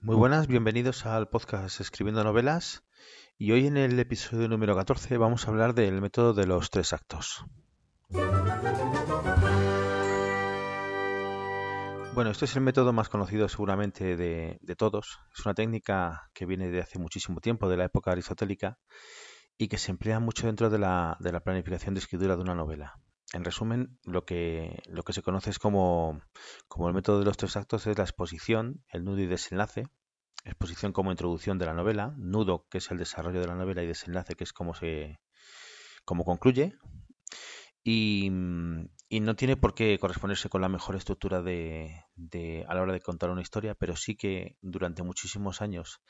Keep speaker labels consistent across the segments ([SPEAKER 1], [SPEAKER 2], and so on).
[SPEAKER 1] Muy buenas, bienvenidos al podcast Escribiendo Novelas y hoy en el episodio número 14 vamos a hablar del método de los tres actos. Bueno, este es el método más conocido seguramente de, todos. Es una técnica que viene de hace muchísimo tiempo, de la época aristotélica, y que se emplea mucho dentro de la, de la planificación de escritura de una novela. En resumen, lo que, lo que se conoce es como, como el método de los tres actos es la exposición, el nudo y desenlace. Exposición como introducción de la novela, nudo que es el desarrollo de la novela y desenlace que es como se como concluye. Y, no tiene por qué corresponderse con la mejor estructura de, de, a la hora de contar una historia, pero sí que durante muchísimos años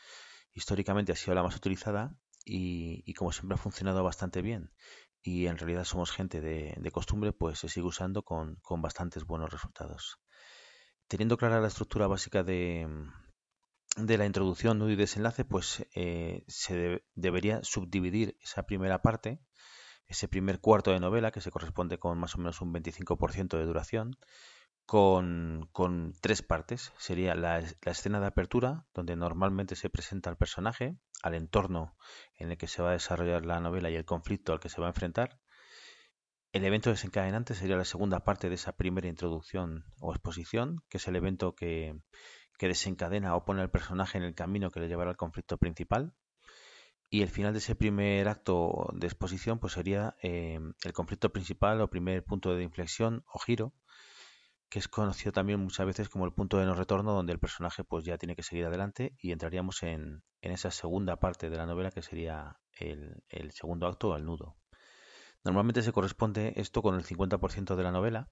[SPEAKER 1] históricamente ha sido la más utilizada y como siempre ha funcionado bastante bien y en realidad somos gente de, costumbre, pues se sigue usando con, con, bastantes buenos resultados. Teniendo clara la estructura básica de, de la introducción, nudo y desenlace, pues eh, se debería subdividir esa primera parte, ese primer cuarto de novela, que se corresponde con más o menos un 25% de duración, con, tres partes. Sería la, escena de apertura, donde normalmente se presenta al personaje, al entorno en el que se va a desarrollar la novela y el conflicto al que se va a enfrentar. El evento desencadenante sería la segunda parte de esa primera introducción o exposición, que es el evento que, que desencadena o pone al personaje en el camino que le llevará al conflicto principal. Y el final de ese primer acto de exposición pues sería eh, el conflicto principal o primer punto de inflexión o giro que es conocido también muchas veces como el punto de no retorno, donde el personaje pues ya tiene que seguir adelante y entraríamos en, esa segunda parte de la novela que sería el, segundo acto o el nudo. Normalmente se corresponde esto con el 50% de la novela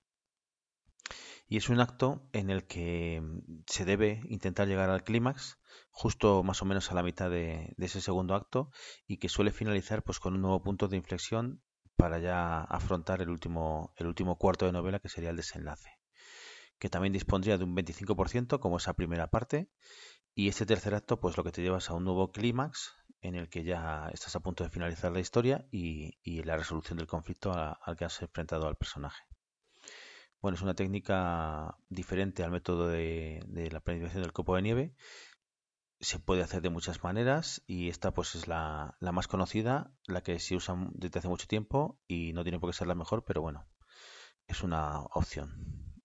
[SPEAKER 1] y es un acto en el que se debe intentar llegar al clímax justo más o menos a la mitad de, de, ese segundo acto y que suele finalizar pues con un nuevo punto de inflexión para ya afrontar el último, el último cuarto de novela que sería el desenlace que también dispondría de un 25% como esa primera parte y este tercer acto pues lo que te llevas a un nuevo clímax en el que ya estás a punto de finalizar la historia y, la resolución del conflicto al que has enfrentado al personaje. Bueno, es una técnica diferente al método de, la planificación del copo de nieve. Se puede hacer de muchas maneras y esta pues es la, la más conocida, la que se usa desde hace mucho tiempo y no tiene por qué ser la mejor, pero bueno, es una opción.